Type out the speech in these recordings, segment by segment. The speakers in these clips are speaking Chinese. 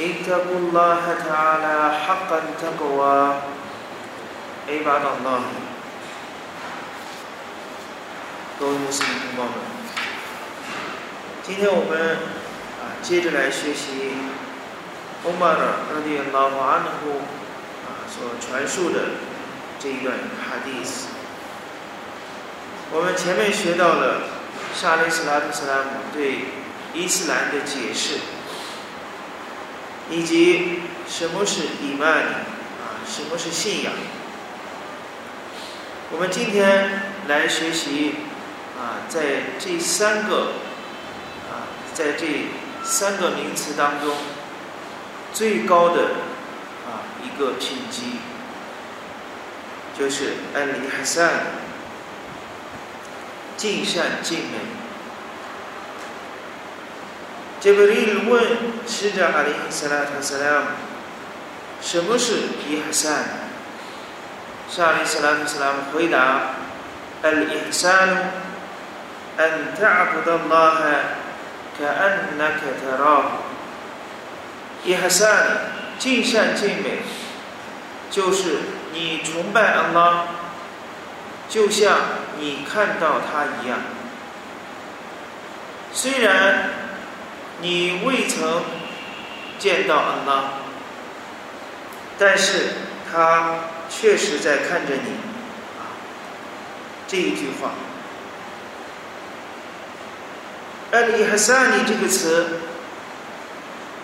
اتقوا الله تعالى حق التقوى عباد الله 各位穆斯林同胞们，今天我们啊接着来学习欧巴尔拉迪拉法安呼啊所传述的这一段哈迪斯。我们前面学到了沙利斯拉特斯拉姆对伊斯兰的解释， 以及什么是伊曼啊，什么是信仰。我们今天来学习。啊，在这三个啊，在这三个名词当中，最高的啊一个品级，就是安利哈善，尽善尽美。杰布里问使者阿里斯拉特斯拉姆，什么是伊哈善？沙利斯拉特斯拉姆回答：安利哈善。أن تعبد الله كأنك تراه إحسان 尽善尽美，就是你崇拜安拉，就像你看到他一样。虽然 你未曾见到安拉，但是他确实在看着你。这一句话。艾利哈萨尼这个词，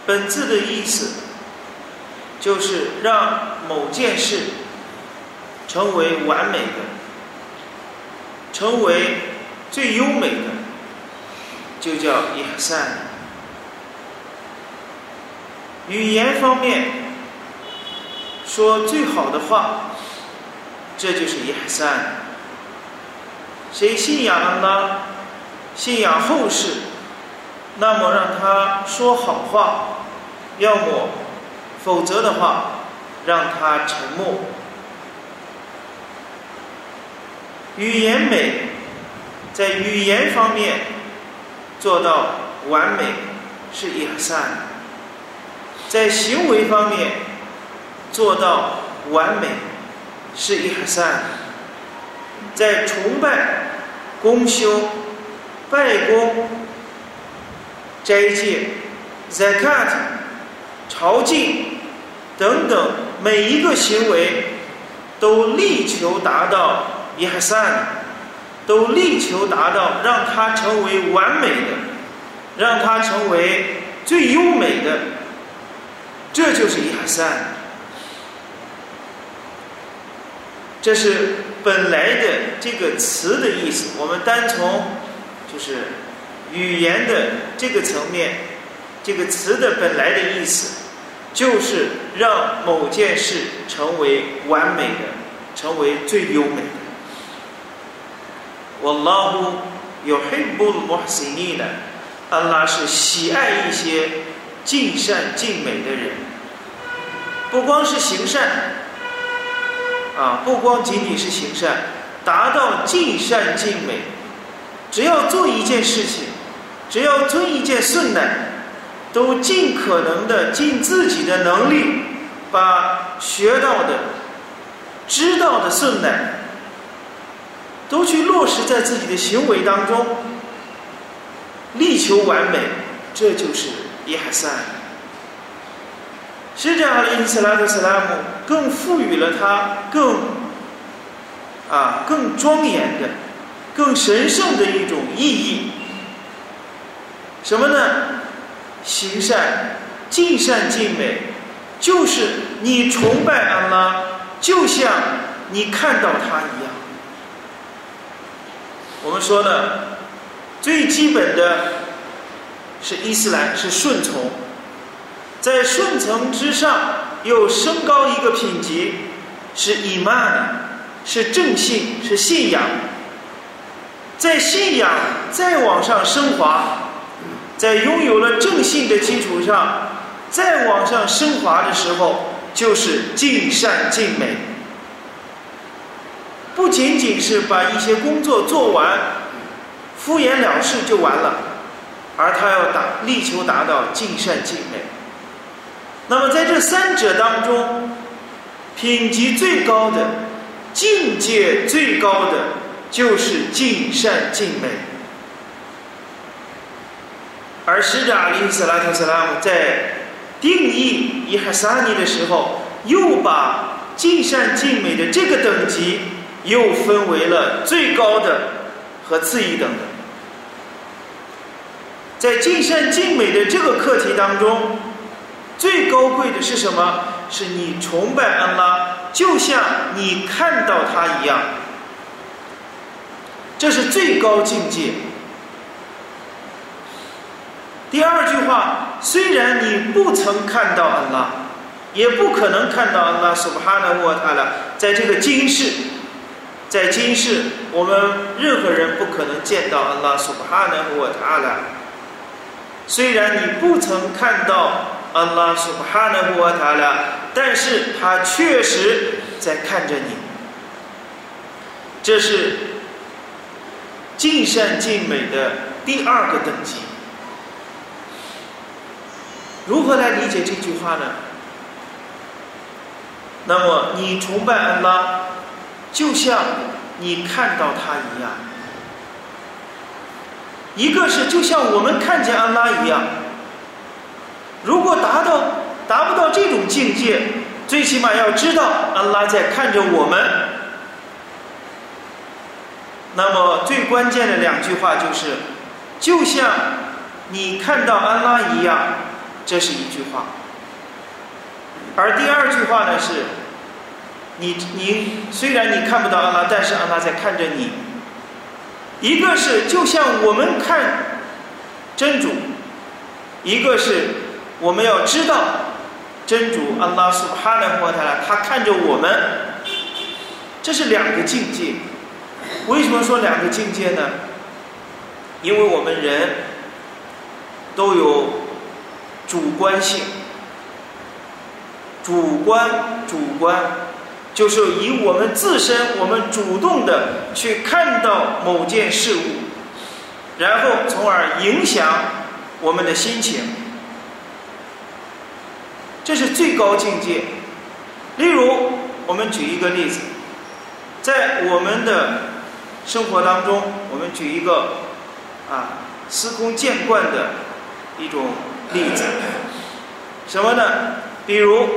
本质的意思就是让某件事成为完美的，成为最优美的，就叫伊哈萨语言方面说最好的话，这就是伊哈萨谁信仰了呢？信仰后世，那么让他说好话；要么，否则的话，让他沉默。语言美，在语言方面做到完美是 ihsan；在行为方面做到完美是 ihsan；在崇拜、功修。拜功、斋戒、zakat、朝觐等等每一个行为，都力求达到 ihsan，都力求达到让它成为完美的，让它成为最优美的，这就是 ihsan。这是本来的这个词的意思。我们单从。就是语言的这个层面，这个词的本来的意思，就是让某件事成为完美的，成为最优美的。Wallahu yuhibbul muhsinin，安拉是喜爱一些尽善尽美的人，不光是行善，啊，不光仅仅是行善，达到尽善尽美。只要做一件事情，只要做一件顺呢，都尽可能的尽自己的能力，把学到的、知道的顺呢，都去落实在自己的行为当中，力求完美，这就是伊哈三。使者阿里·伊斯拉特·斯拉姆更赋予了他更啊更庄严的。更神圣的一种意义，什么呢？行善，尽善尽美，就是你崇拜安拉，就像你看到他一样。我们说的最基本的是伊斯兰是顺从，在顺从之上又升高一个品级，是伊曼，是正信，是信仰。在信仰再往上升华，在拥有了正信的基础上，再往上升华的时候，就是尽善尽美。不仅仅是把一些工作做完，敷衍了事就完了，而他要达力求达到尽善尽美。那么在这三者当中，品级最高的、境界最高的，就是尽善尽美。而使者阿里·斯拉特·斯拉姆在定义伊哈萨尼的时候，又把尽善尽美的这个等级。又分为了最高的和次一等的。在尽善尽美的这个课题当中，最高贵的是什么？是你崇拜安拉，就像你看到他一样。这是最高境界。第二句话，虽然你不曾看到安拉，也不可能看到安拉，苏巴哈纳沃塔拉，在这个今世。在今世，我们任何人不可能见到安拉苏巴哈纳和塔拉。虽然你不曾看到安拉苏哈纳和塔拉，但是他确实在看着你。这是尽善尽美的第二个等级。如何来理解这句话呢？那么，你崇拜安拉。就像你看到他一样，一个是就像我们看见安拉一样。如果达到达不到这种境界，最起码要知道安拉在看着我们。那么最关键的两句话就是，就像你看到安拉一样，这是一句话。而第二句话呢是。你你虽然你看不到安拉，但是安拉在看着你。一个是就像我们看真主，一个是我们要知道真主安拉苏哈纳霍塔拉，他看着我们，这是两个境界。为什么说两个境界呢？因为我们人都有主观性，主观主观。就是以我们自身，我们主动的去看到某件事物，然后从而影响我们的心情，这是最高境界。例如，我们举一个例子，在我们的生活当中，我们举一个啊司空见惯的一种例子，什么呢？比如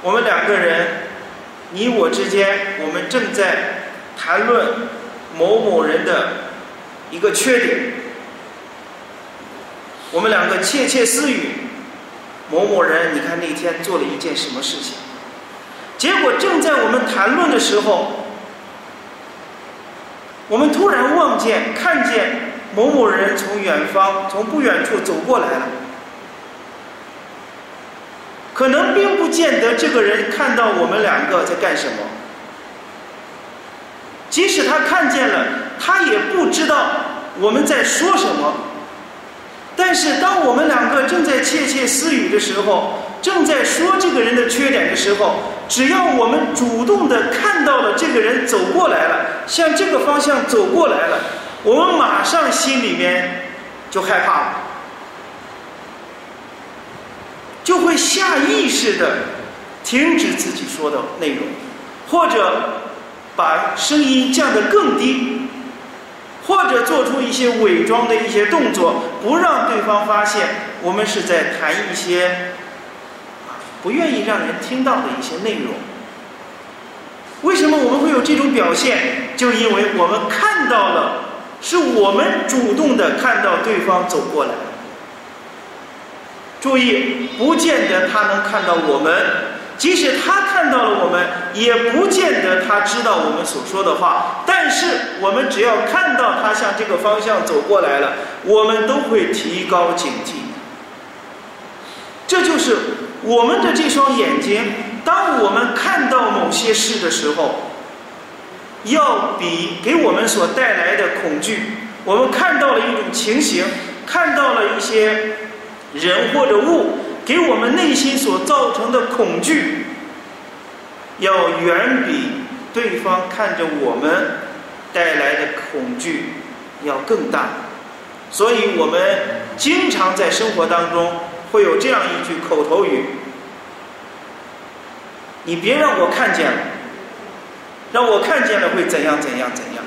我们两个人。你我之间，我们正在谈论某某人的一个缺点，我们两个窃窃私语，某某人，你看那天做了一件什么事情？结果正在我们谈论的时候，我们突然望见、看见某某人从远方、从不远处走过来了。可能并不见得这个人看到我们两个在干什么，即使他看见了，他也不知道我们在说什么。但是当我们两个正在窃窃私语的时候，正在说这个人的缺点的时候，只要我们主动的看到了这个人走过来了，向这个方向走过来了，我们马上心里面就害怕了。就会下意识的停止自己说的内容，或者把声音降得更低，或者做出一些伪装的一些动作，不让对方发现我们是在谈一些不愿意让人听到的一些内容。为什么我们会有这种表现？就因为我们看到了，是我们主动的看到对方走过来。注意，不见得他能看到我们；即使他看到了我们，也不见得他知道我们所说的话。但是，我们只要看到他向这个方向走过来了，我们都会提高警惕。这就是我们的这双眼睛，当我们看到某些事的时候，要比给我们所带来的恐惧，我们看到了一种情形，看到了一些人或者物，给我们内心所造成的恐惧，要远比对方看着我们带来的恐惧要更大。所以我们经常在生活当中会有这样一句口头语：“你别让我看见了。”让我看见了会怎样怎样怎样？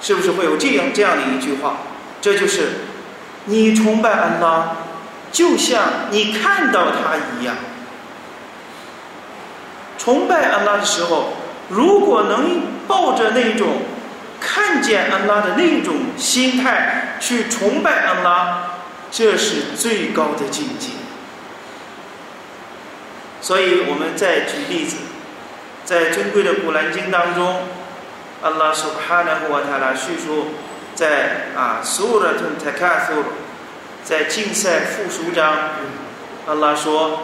是不是会有这样这样的一句话？这就是你崇拜安拉，就像你看到他一样。崇拜安拉的时候，如果能抱着那种看见安拉的那种心态去崇拜安拉，这是最高的境界。所以我们再举例子。在尊贵的古兰经当中，安拉苏哈纳胡瓦塔拉叙述，在啊苏拉顿泰卡苏，在竞赛复述章，阿拉说，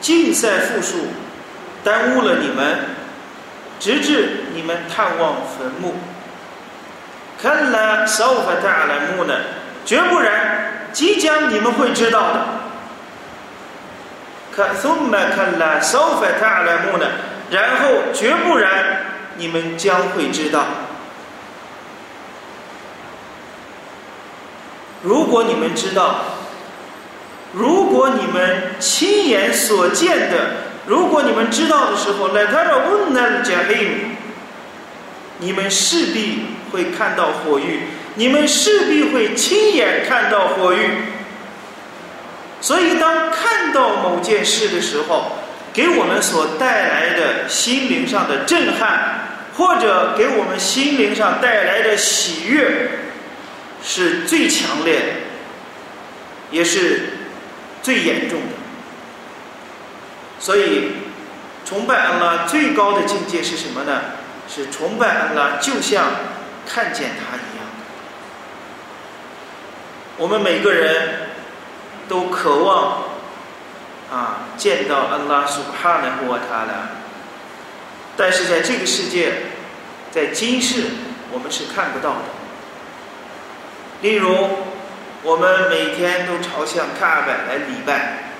竞赛复述耽误了你们，直至你们探望坟墓。看来烧法大了木呢，绝不然，即将你们会知道的。看，ثم 看了，سوف تعلمون，然后绝不然，你们将会知道。 如果你们知道，如果你们亲眼所见的，如果你们知道的时候，来他这问那杰黑姆，你们势必会看到火狱，你们势必会亲眼看到火狱。所以，当看到某件事的时候，给我们所带来的心灵上的震撼，或者给我们心灵上带来的喜悦，是最强烈的，也是最严重的。所以，崇拜安拉最高的境界是什么呢？是崇拜安拉，就像看见他一样。我们每个人。都渴望啊见到安拉苏哈纳胡瓦塔拉，但是在这个世界，在今世我们是看不到的。例如，我们每天都朝向卡尔拜来礼拜，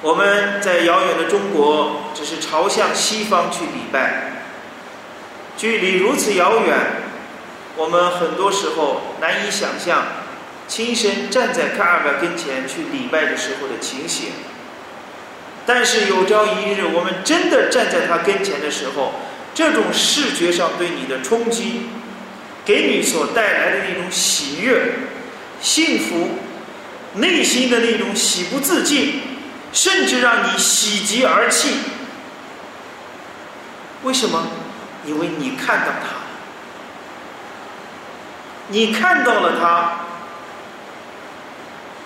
我们在遥远的中国只是朝向西方去礼拜，距离如此遥远，我们很多时候难以想象。亲身站在卡尔巴跟前去礼拜的时候的情形，但是有朝一日我们真的站在他跟前的时候，这种视觉上对你的冲击，给你所带来的那种喜悦、幸福、内心的那种喜不自禁，甚至让你喜极而泣。为什么？因为你看到他，你看到了他。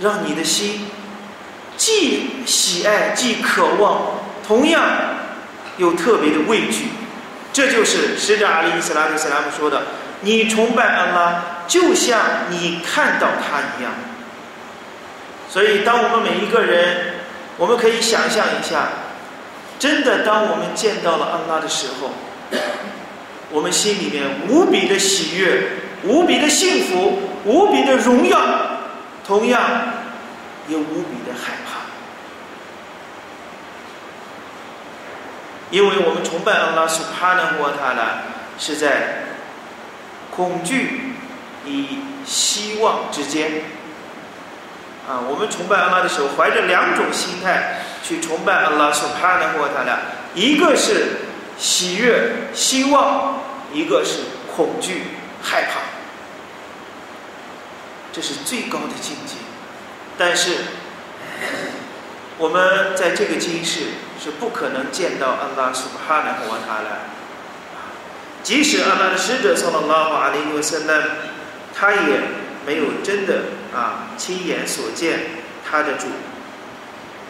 让你的心既喜爱，既渴望，同样又特别的畏惧。这就是使者阿里·斯拉克·斯拉姆说的：“你崇拜安拉，就像你看到他一样。”所以，当我们每一个人，我们可以想象一下，真的，当我们见到了安拉的时候，我们心里面无比的喜悦，无比的幸福，无比的荣耀。同样也无比的害怕，因为我们崇拜安拉苏哈纳沃塔拉是在恐惧与希望之间啊。我们崇拜安拉的时候，怀着两种心态去崇拜安拉苏哈纳沃塔拉，一个是喜悦、希望，一个是恐惧、害怕。这是最高的境界，但是我们在这个今世是不可能见到安拉苏哈纳和他了。即使阿拉的使者从了拉法阿里诺森呢，他也没有真的啊亲眼所见他的主。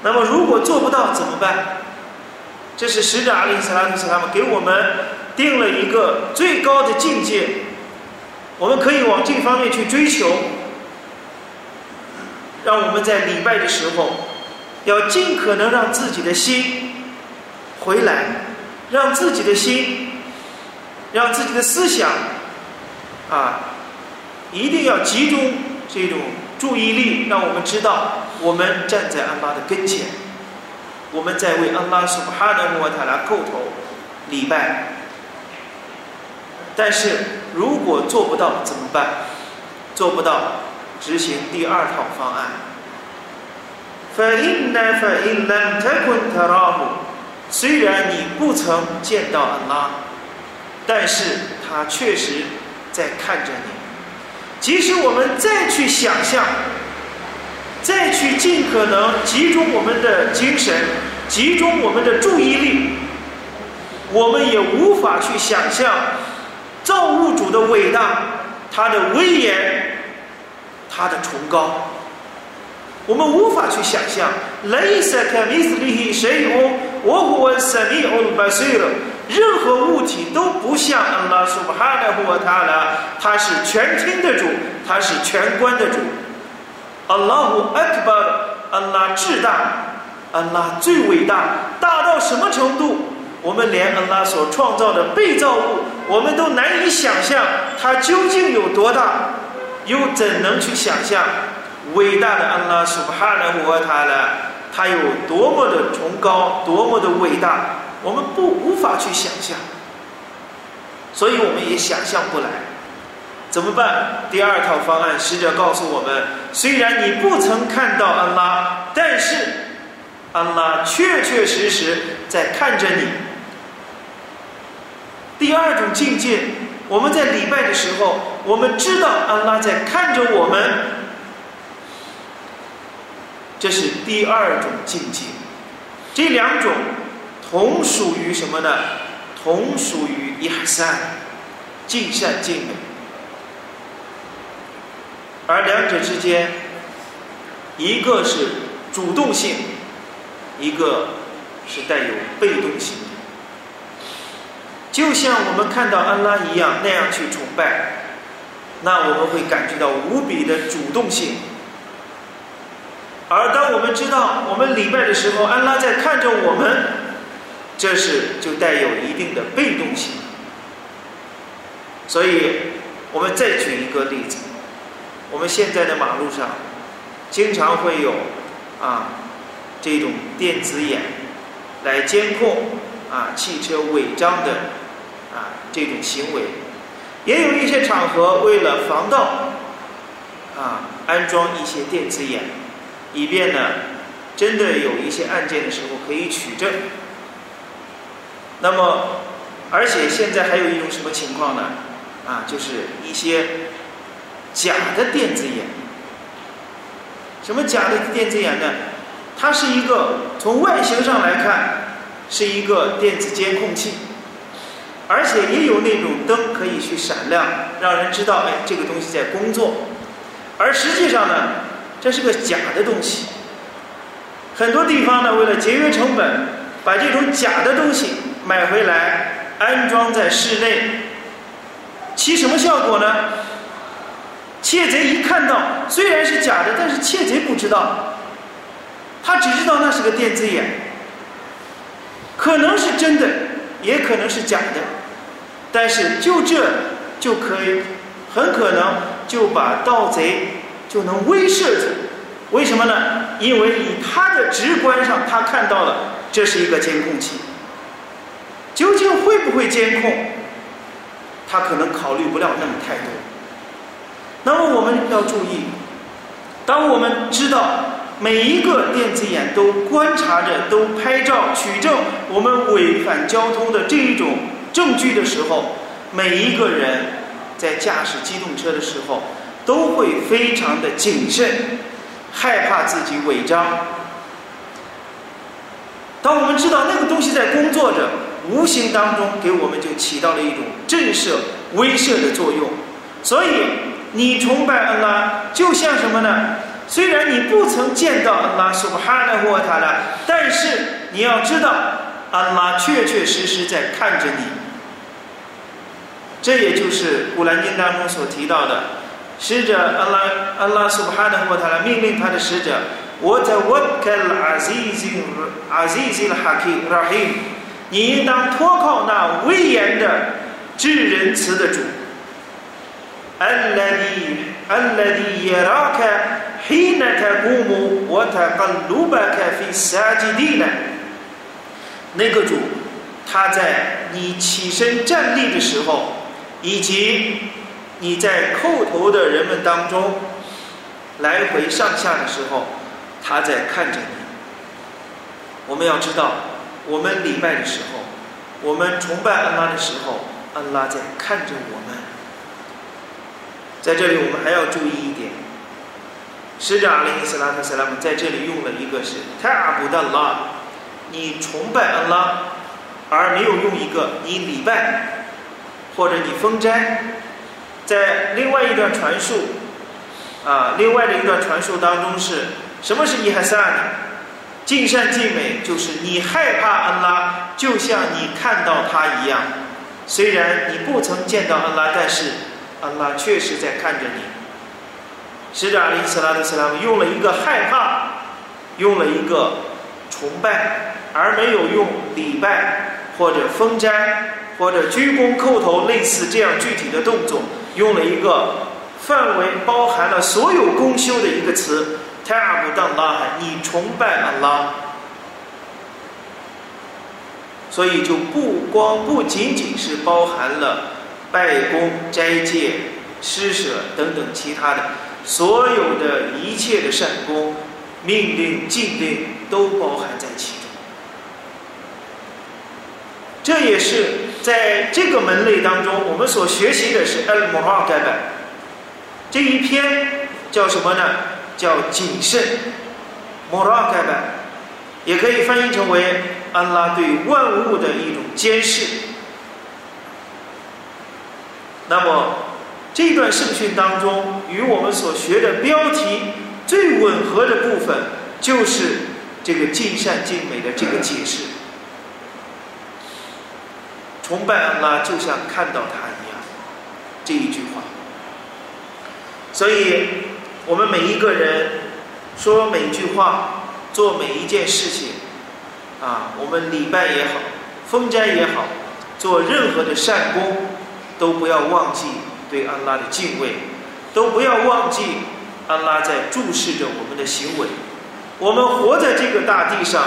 那么如果做不到怎么办？这是使者阿里斯拉姆斯他们给我们定了一个最高的境界，我们可以往这方面去追求。让我们在礼拜的时候，要尽可能让自己的心回来，让自己的心，让自己的思想，啊，一定要集中这种注意力，让我们知道我们站在安拉的跟前，我们在为安拉苏哈的穆塔拉叩头礼拜。但是如果做不到怎么办？做不到。执行第二套方案。فإن فإن لم تكن تراه，虽然你不曾见到安拉， 但是他确实在看着你。即使我们再去想象，再去尽可能集中我们的精神，集中我们的注意力，我们也无法去想象造物主的伟大，他的威严。他的崇高，我们无法去想象。任何物体都不像安拉苏巴哈的或他了，他是全听的主，他是全观的主。阿拉胡阿克巴，安拉至大，安拉最伟大，大到什么程度？我们连安拉所创造的被造物，我们都难以想象，它究竟有多大。又怎能去想象伟大的安拉苏巴哈纳胡阿塔呢？他有多么的崇高，多么的伟大，我们不无法去想象，所以我们也想象不来。怎么办？第二套方案，使者告诉我们：虽然你不曾看到安拉，但是安拉确确实实在看着你。第二种境界。我们在礼拜的时候，我们知道安拉在看着我们，这是第二种境界。这两种同属于什么呢？同属于一哈三，尽善尽美。而两者之间，一个是主动性，一个是带有被动性。就像我们看到安拉一样那样去崇拜，那我们会感觉到无比的主动性。而当我们知道我们礼拜的时候，安拉在看着我们，这是就带有一定的被动性。所以，我们再举一个例子：我们现在的马路上经常会有啊这种电子眼来监控啊汽车违章的。啊，这种行为，也有一些场合为了防盗，啊，安装一些电子眼，以便呢，真的有一些案件的时候可以取证。那么，而且现在还有一种什么情况呢？啊，就是一些假的电子眼。什么假的电子眼呢？它是一个从外形上来看，是一个电子监控器。而且也有那种灯可以去闪亮，让人知道，哎，这个东西在工作。而实际上呢，这是个假的东西。很多地方呢，为了节约成本，把这种假的东西买回来安装在室内，起什么效果呢？窃贼一看到，虽然是假的，但是窃贼不知道，他只知道那是个电子眼，可能是真的，也可能是假的。但是就这就可以，很可能就把盗贼就能威慑住。为什么呢？因为以他的直观上，他看到了这是一个监控器。究竟会不会监控？他可能考虑不了那么太多。那么我们要注意，当我们知道每一个电子眼都观察着、都拍照取证我们违反交通的这一种。证据的时候，每一个人在驾驶机动车的时候都会非常的谨慎，害怕自己违章。当我们知道那个东西在工作着，无形当中给我们就起到了一种震慑、威慑的作用。所以，你崇拜安拉，就像什么呢？虽然你不曾见到安拉，说哈纳沃塔拉，但是你要知道，安拉确确实实在看着你。这也就是《古兰经》当中所提到的：使者安拉安拉苏哈的沃塔拉命令他的使者，我在沃克阿西西阿西西的哈基拉希，你应当托靠那威严的至仁慈的主。الذي الذي يراك حين تقوم وتقلبك في الساجدين 那个主，他在你起身站立的时候，以及你在叩头的人们当中来回上下的时候，他在看着你。我们要知道， 我们礼拜的时候，我们崇拜安拉的时候，安拉在看着我们。在这里，我们还要注意一点，使者阿里斯拉特塞拉姆在这里用了一个是“泰阿布的拉”，你崇拜安拉，而没有用一个你礼拜或者你封斋。在另外一段传述，啊，另外的一段传述当中是什么是伊哈萨呢？尽善尽美，就是你害怕安拉，就像你看到他一样。虽然你不曾见到安拉，但是。安拉确实在看着你。使者阿里斯拉的斯拉姆用了一个害怕，用了一个崇拜，而没有用礼拜或者封斋或者鞠躬叩头类似这样具体的动作，用了一个范围包含了所有公修的一个词“泰阿布当拉”，你崇拜安拉。所以就不光不仅仅是包含了。拜功、斋戒、施舍等等其他的，所有的一切的善功、命令、禁令都包含在其中。这也是在这个门类当中，我们所学习的是 al muhaqaba 这一篇叫什么呢？叫谨慎，muraqib，也可以翻译成为安拉对万物的一种监视。那么，这段圣训当中，与我们所学的标题最吻合的部分，就是这个尽善尽美的这个解释。崇拜安拉就像看到他一样，这一句话。所以，我们每一个人说每一句话，做每一件事情，啊，我们礼拜也好，封斋也好，做任何的善功。都不要忘记对安拉的敬畏，都不要忘记安拉在注视着我们的行为。我们活在这个大地上，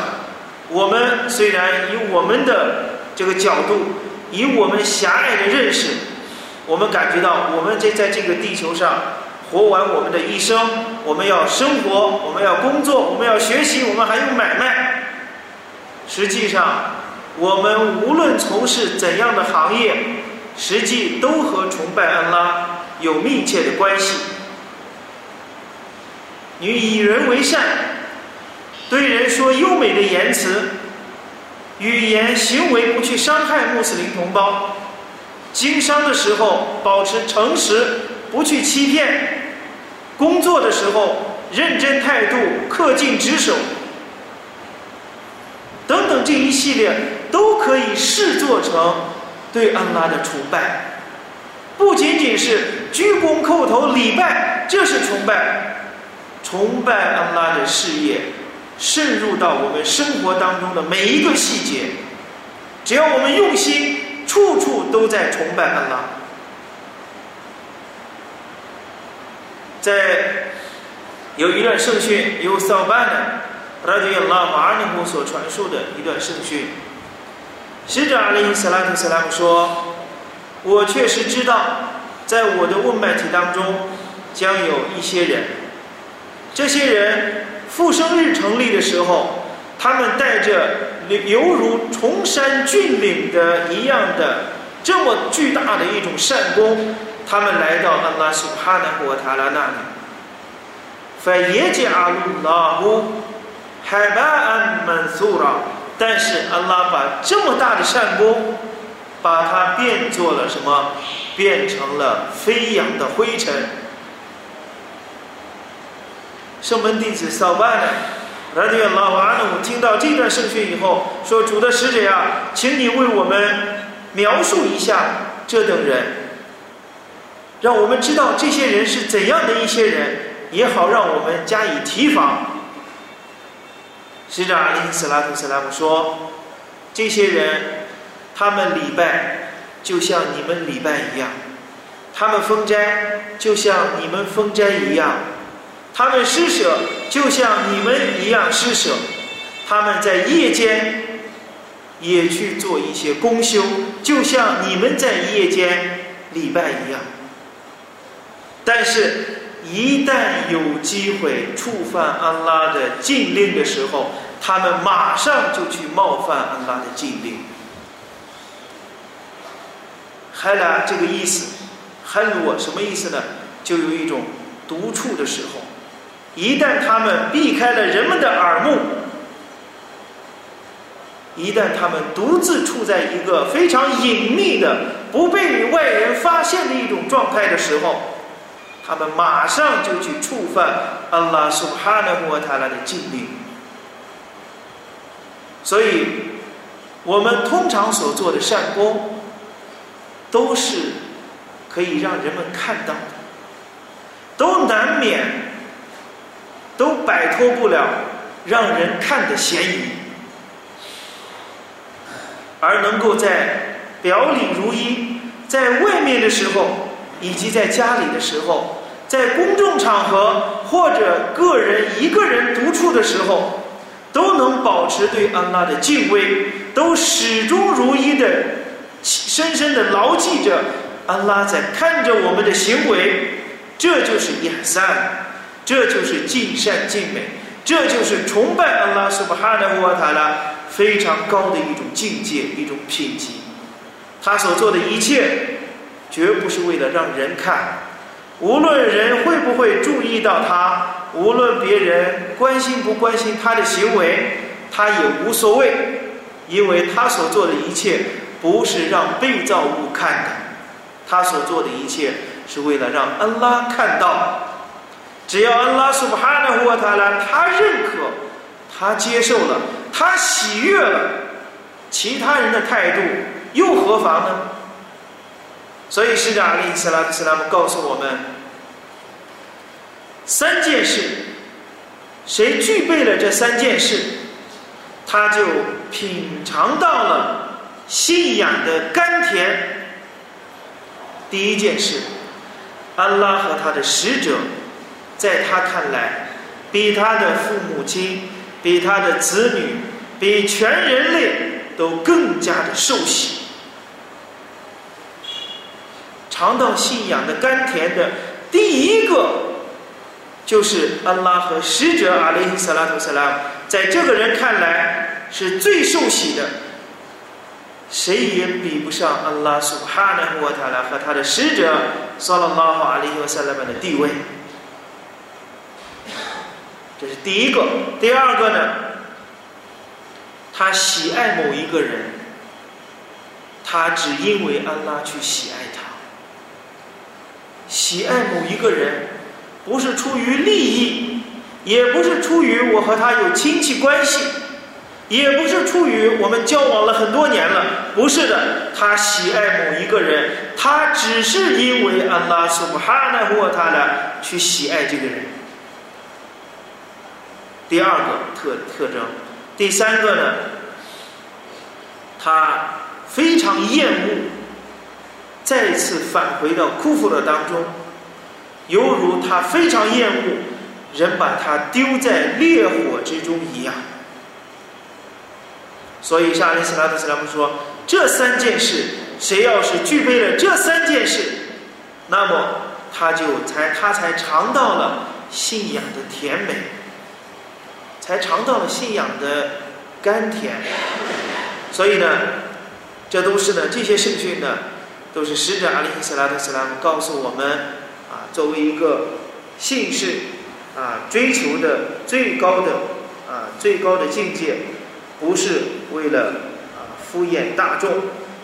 我们虽然以我们的这个角度，以我们狭隘的认识，我们感觉到我们这在这个地球上活完我们的一生，我们要生活，我们要工作，我们要学习，我们还有买卖。实际上，我们无论从事怎样的行业。实际都和崇拜安拉有密切的关系。你以人为善，对人说优美的言辞，语言行为不去伤害穆斯林同胞，经商的时候保持诚实，不去欺骗，工作的时候认真态度，恪尽职守，等等这一系列都可以视作成。对安拉的崇拜，不仅仅是鞠躬叩头礼拜，这是崇拜。崇拜安拉的事业，渗入到我们生活当中的每一个细节。只要我们用心，处处都在崇拜安拉。在有一段圣训，由扫班的拉迪亚拉马尔尼姆所传授的一段圣训。使者阿里·斯拉特·斯拉姆说：“我确实知道，在我的问麦体当中，将有一些人。这些人复生日成立的时候，他们带着犹如崇山峻岭的一样的这么巨大的一种善功，他们来到安拉苏哈纳和塔拉那里。反耶杰阿鲁拉乌海巴安曼苏拉。”但是安拉把这么大的善功，把它变作了什么？变成了飞扬的灰尘。圣门弟子扫班呢？拉迪亚拉瓦努听到这段圣训以后，说：“主的使者呀，请你为我们描述一下这等人。”让我们知道这些人是怎样的一些人，也好让我们加以提防。使者阿里斯拉图斯拉姆说：“这些人，他们礼拜就像你们礼拜一样，他们封斋就像你们封斋一样，他们施舍就像你们一样施舍，他们在夜间。”也去做一些公修，就像你们在夜间礼拜一样。但是，一旦有机会触犯安拉的禁令的时候，他们马上就去冒犯安拉的禁令。海拉这个意思，海鲁什么意思呢？就有一种独处的时候，一旦他们避开了人们的耳目。一旦他们独自处在一个非常隐秘的、不被外人发现的一种状态的时候，他们马上就去触犯安拉苏哈纳穆塔拉的禁令。所以，我们通常所做的善功，都是可以让人们看到的，都难免都摆脱不了让人看的嫌疑。而能够在表里如一，在外面的时候，以及在家里的时候，在公众场合或者个人一个人独处的时候，都能保持对安拉的敬畏，都始终如一的深深的牢记着安拉在看着我们的行为，这就是雅善，这就是尽善尽美，这就是崇拜安拉苏巴哈的沃塔拉。非常高的一种境界，一种品级。他所做的一切，绝不是为了让人看。无论人会不会注意到他，无论别人关心不关心他的行为，他也无所谓，因为他所做的一切不是让被造物看的，他所做的一切是为了让安拉看到。只要安拉苏巴哈纳沃塔拉他认可，他接受了。他喜悦了，其他人的态度又何妨呢？所以使者阿里·斯拉斯拉姆告诉我们三件事：谁具备了这三件事，他就品尝到了信仰的甘甜。第一件事，安拉和他的使者，在他看来，比他的父母亲。比他的子女，比全人类都更加的受喜，尝到信仰的甘甜的第一个，就是安拉和使者阿里·萨拉图·萨拉，在这个人看来是最受喜的，谁也比不上安拉苏哈纳沃塔拉和他的使者萨拉拉和阿里·萨拉曼的地位。这是第一个，第二个呢？他喜爱某一个人，他只因为安拉去喜爱他。喜爱某一个人，不是出于利益，也不是出于我和他有亲戚关系，也不是出于我们交往了很多年了，不是的。他喜爱某一个人，他只是因为安拉苏布哈纳沃塔的去喜爱这个人。第二个特特征，第三个呢，他非常厌恶再次返回到库夫勒当中，犹如他非常厌恶人把他丢在烈火之中一样。所以沙利斯拉特斯拉姆说：“这三件事，谁要是具备了这三件事，那么他就才他才尝到了信仰的甜美。”才尝到了信仰的甘甜，所以呢，这都是呢，这些圣训呢，都是使者阿里斯拉特斯拉姆告诉我们啊，作为一个信士啊，追求的最高的啊最高的境界，不是为了啊敷衍大众，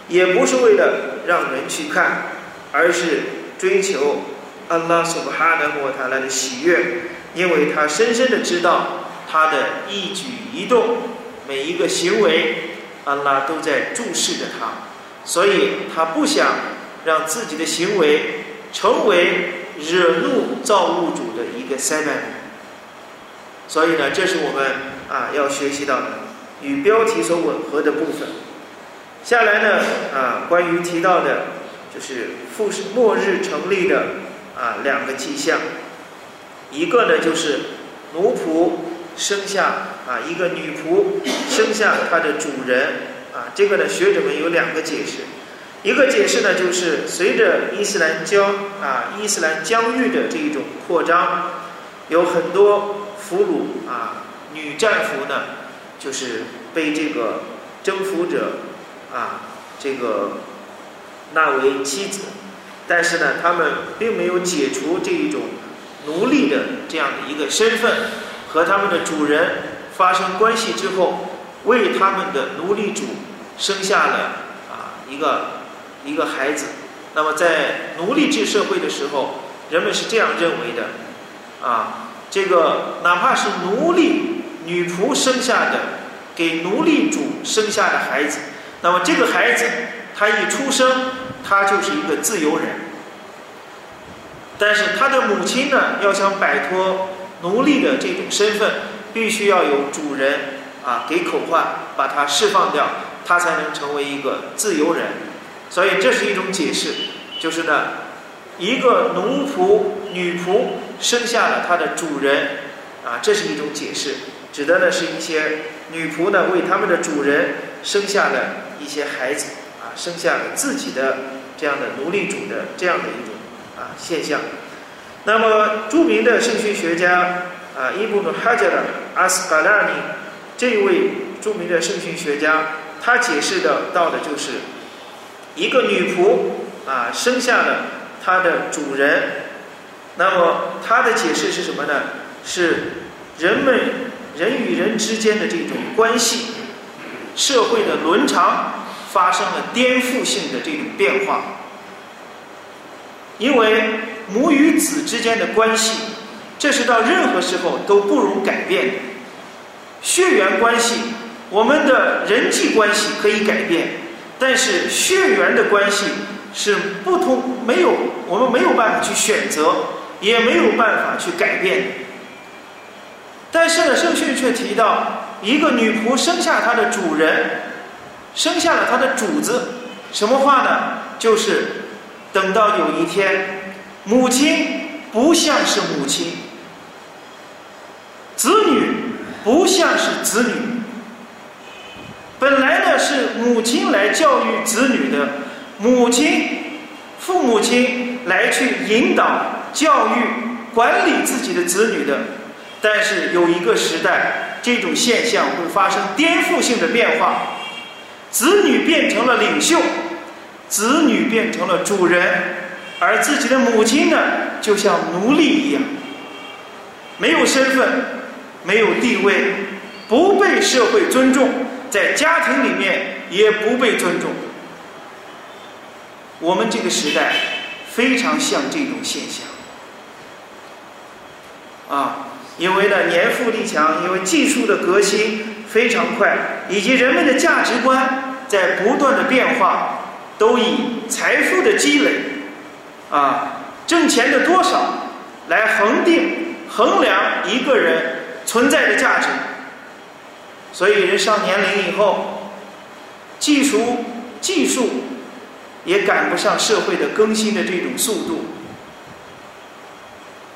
也不是为了让人去看，而是追求安拉苏布哈的莫塔拉的喜悦，因为他深深的知道。他的一举一动，每一个行为，安拉都在注视着他，所以他不想让自己的行为成为惹怒造物主的一个塞拜。所以呢，这是我们啊要学习到的与标题所吻合的部分。下来呢啊，关于提到的，就是复末日成立的啊两个迹象，一个呢就是奴仆生下啊一个女仆生下她的主人啊，这个呢学者们有两个解释，一个解释呢就是随着伊斯兰教啊伊斯兰疆域的这一种扩张，有很多。俘虏啊，女战俘呢，就是被这个征服者啊，这个纳为妻子，但是呢，他们并没有解除这一种奴隶的这样的一个身份，和他们的主人发生关系之后，为他们的奴隶主生下了啊一个一个孩子。那么在奴隶制社会的时候，人们是这样认为的啊。这个哪怕是奴隶女仆生下的，给奴隶主生下的孩子，那么这个孩子他一出生，他就是一个自由人。但是他的母亲呢，要想摆脱奴隶的这种身份，必须要有主人啊给口唤，把它释放掉，他才能成为一个自由人。所以这是一种解释，就是呢，一个奴仆女仆。生下了他的主人，啊，这是一种解释，指的呢是一些女仆呢为他们的主人生下了一些孩子，啊，生下了自己的这样的奴隶主的这样的一种啊现象。那么著名的圣训学家啊伊布努哈加的阿斯巴拉尼这一位著名的圣训学家，他解释的到的就是一个女仆啊生下了她的主人。那么他的解释是什么呢？是人们人与人之间的这种关系，社会的伦常发生了颠覆性的这种变化。因为母与子之间的关系，这是到任何时候都不容改变的。血缘关系，我们的人际关系可以改变，但是血缘的关系是不同，没有我们没有办法去选择。也没有办法去改变，但是呢，圣训却提到，一个女仆生下她的主人，生下了她的主子，什么话呢？就是等到有一天，母亲不像是母亲，子女不像是子女，本来呢是母亲来教育子女的，母亲、父母亲来去引导。教育管理自己的子女的，但是有一个时代，这种现象会发生颠覆性的变化，子女变成了领袖，子女变成了主人，而自己的母亲呢，就像奴隶一样，没有身份，没有地位，不被社会尊重，在家庭里面也不被尊重。我们这个时代非常像这种现象。啊，因为呢年富力强，因为技术的革新非常快，以及人们的价值观在不断的变化，都以财富的积累，啊，挣钱的多少来恒定衡量一个人存在的价值。所以人上年龄以后，技术技术也赶不上社会的更新的这种速度。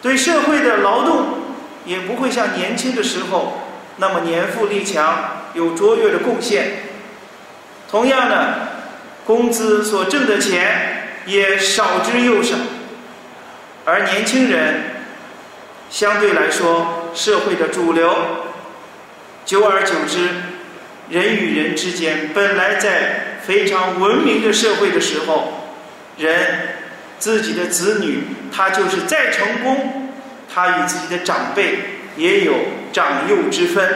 对社会的劳动也不会像年轻的时候那么年富力强，有卓越的贡献。同样的，工资所挣的钱也少之又少。而年轻人相对来说，社会的主流，久而久之，人与人之间本来在非常文明的社会的时候，人。自己的子女，他就是再成功，他与自己的长辈也有长幼之分，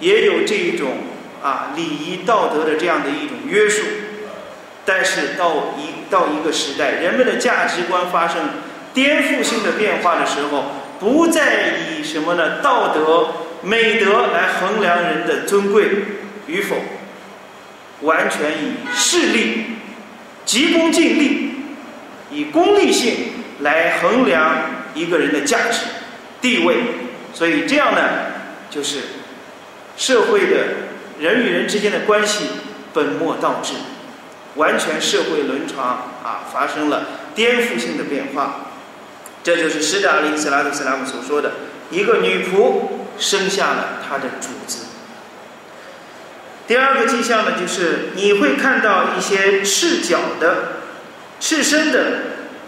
也有这一种啊礼仪道德的这样的一种约束。但是到一到一个时代，人们的价值观发生颠覆性的变化的时候，不再以什么呢道德美德来衡量人的尊贵与否，完全以势力急功近利。以功利性来衡量一个人的价值、地位，所以这样呢，就是社会的人与人之间的关系本末倒置，完全社会轮床啊发生了颠覆性的变化。这就是使者阿里·斯拉特·斯拉姆所说的：一个女仆生下了她的主子。第二个迹象呢，就是你会看到一些赤脚的、赤身的、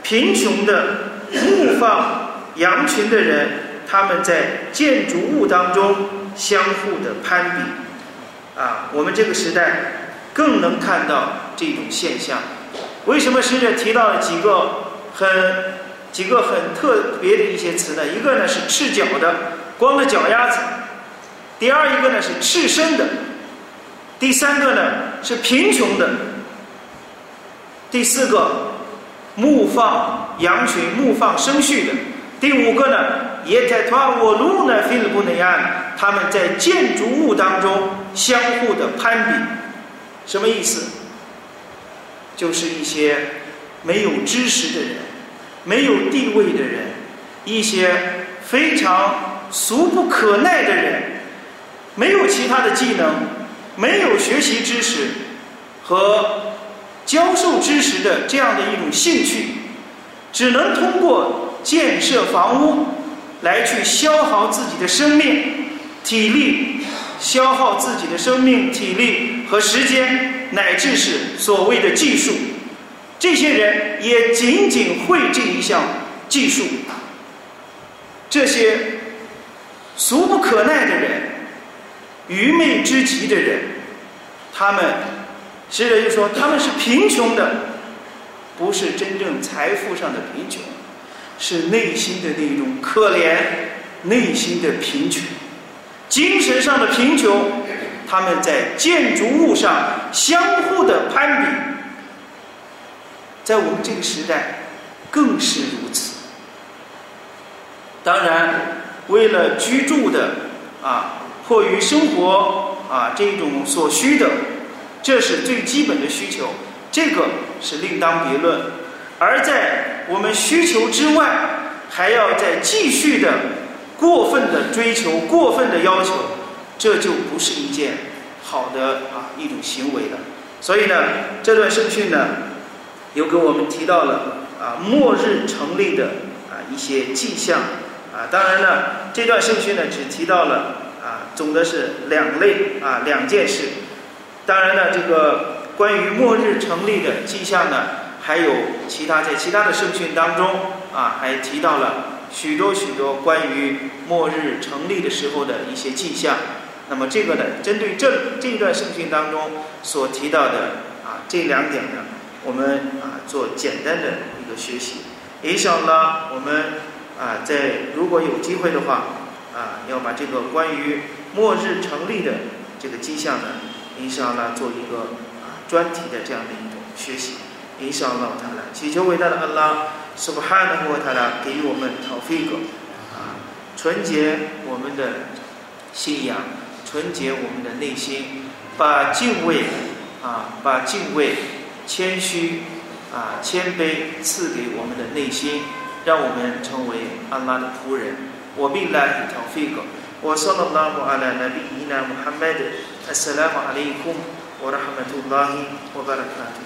贫穷的、牧放羊群的人，他们在建筑物当中相互的攀比。啊，我们这个时代更能看到这种现象。为什么使者提到了几个很？几个很特别的一些词呢？一个呢是赤脚的，光着脚丫子；第二一个呢是赤身的；第三个呢是贫穷的；第四个牧放羊群、牧放生畜的；第五个呢，耶太托我路呢菲利布内安，他们在建筑物当中相互的攀比，什么意思？就是一些没有知识的人。没有地位的人，一些非常俗不可耐的人，没有其他的技能，没有学习知识和教授知识的这样的一种兴趣，只能通过建设房屋来去消耗自己的生命、体力，消耗自己的生命、体力和时间，乃至是所谓的技术。这些人也仅仅会这一项技术，这些俗不可耐的人、愚昧之极的人，他们，使者就说他们是贫穷的，不是真正财富上的贫穷，是内心的那种可怜、内心的贫穷、精神上的贫穷。他们在建筑物上相互的攀比。在我们这个时代，更是如此。当然，为了居住的啊，迫于生活啊这种所需的，这是最基本的需求，这个是另当别论。而在我们需求之外，还要再继续的过分的追求、过分的要求，这就不是一件好的啊一种行为了。所以呢，这段圣训呢。又给我们提到了啊，末日成立的啊一些迹象啊。当然呢，这段圣训呢只提到了啊，总的是两类啊两件事。当然呢，这个关于末日成立的迹象呢，还有其他在其他的圣训当中啊，还提到了许多许多关于末日成立的时候的一些迹象。那么这个呢，针对这这一段圣训当中所提到的啊这两点呢。我们啊做简单的一个学习，影响了我们啊在如果有机会的话啊要把这个关于末日成立的这个迹象呢，影响了做一个啊专题的这样的一种学习，影响了他了，祈求伟大的安拉，Subhanahu wa Taala 给予我们 tawfiq 啊纯洁我们的信仰，纯洁我们的内心，把敬畏啊把敬畏。谦虚啊，谦卑赐给我们的内心，让我们成为安拉的仆人。我命来一条飞狗。我说了那么阿拉那比伊那穆罕默德，阿斯拉姆阿里库，我的哈麦图拉希，我巴拉卡图。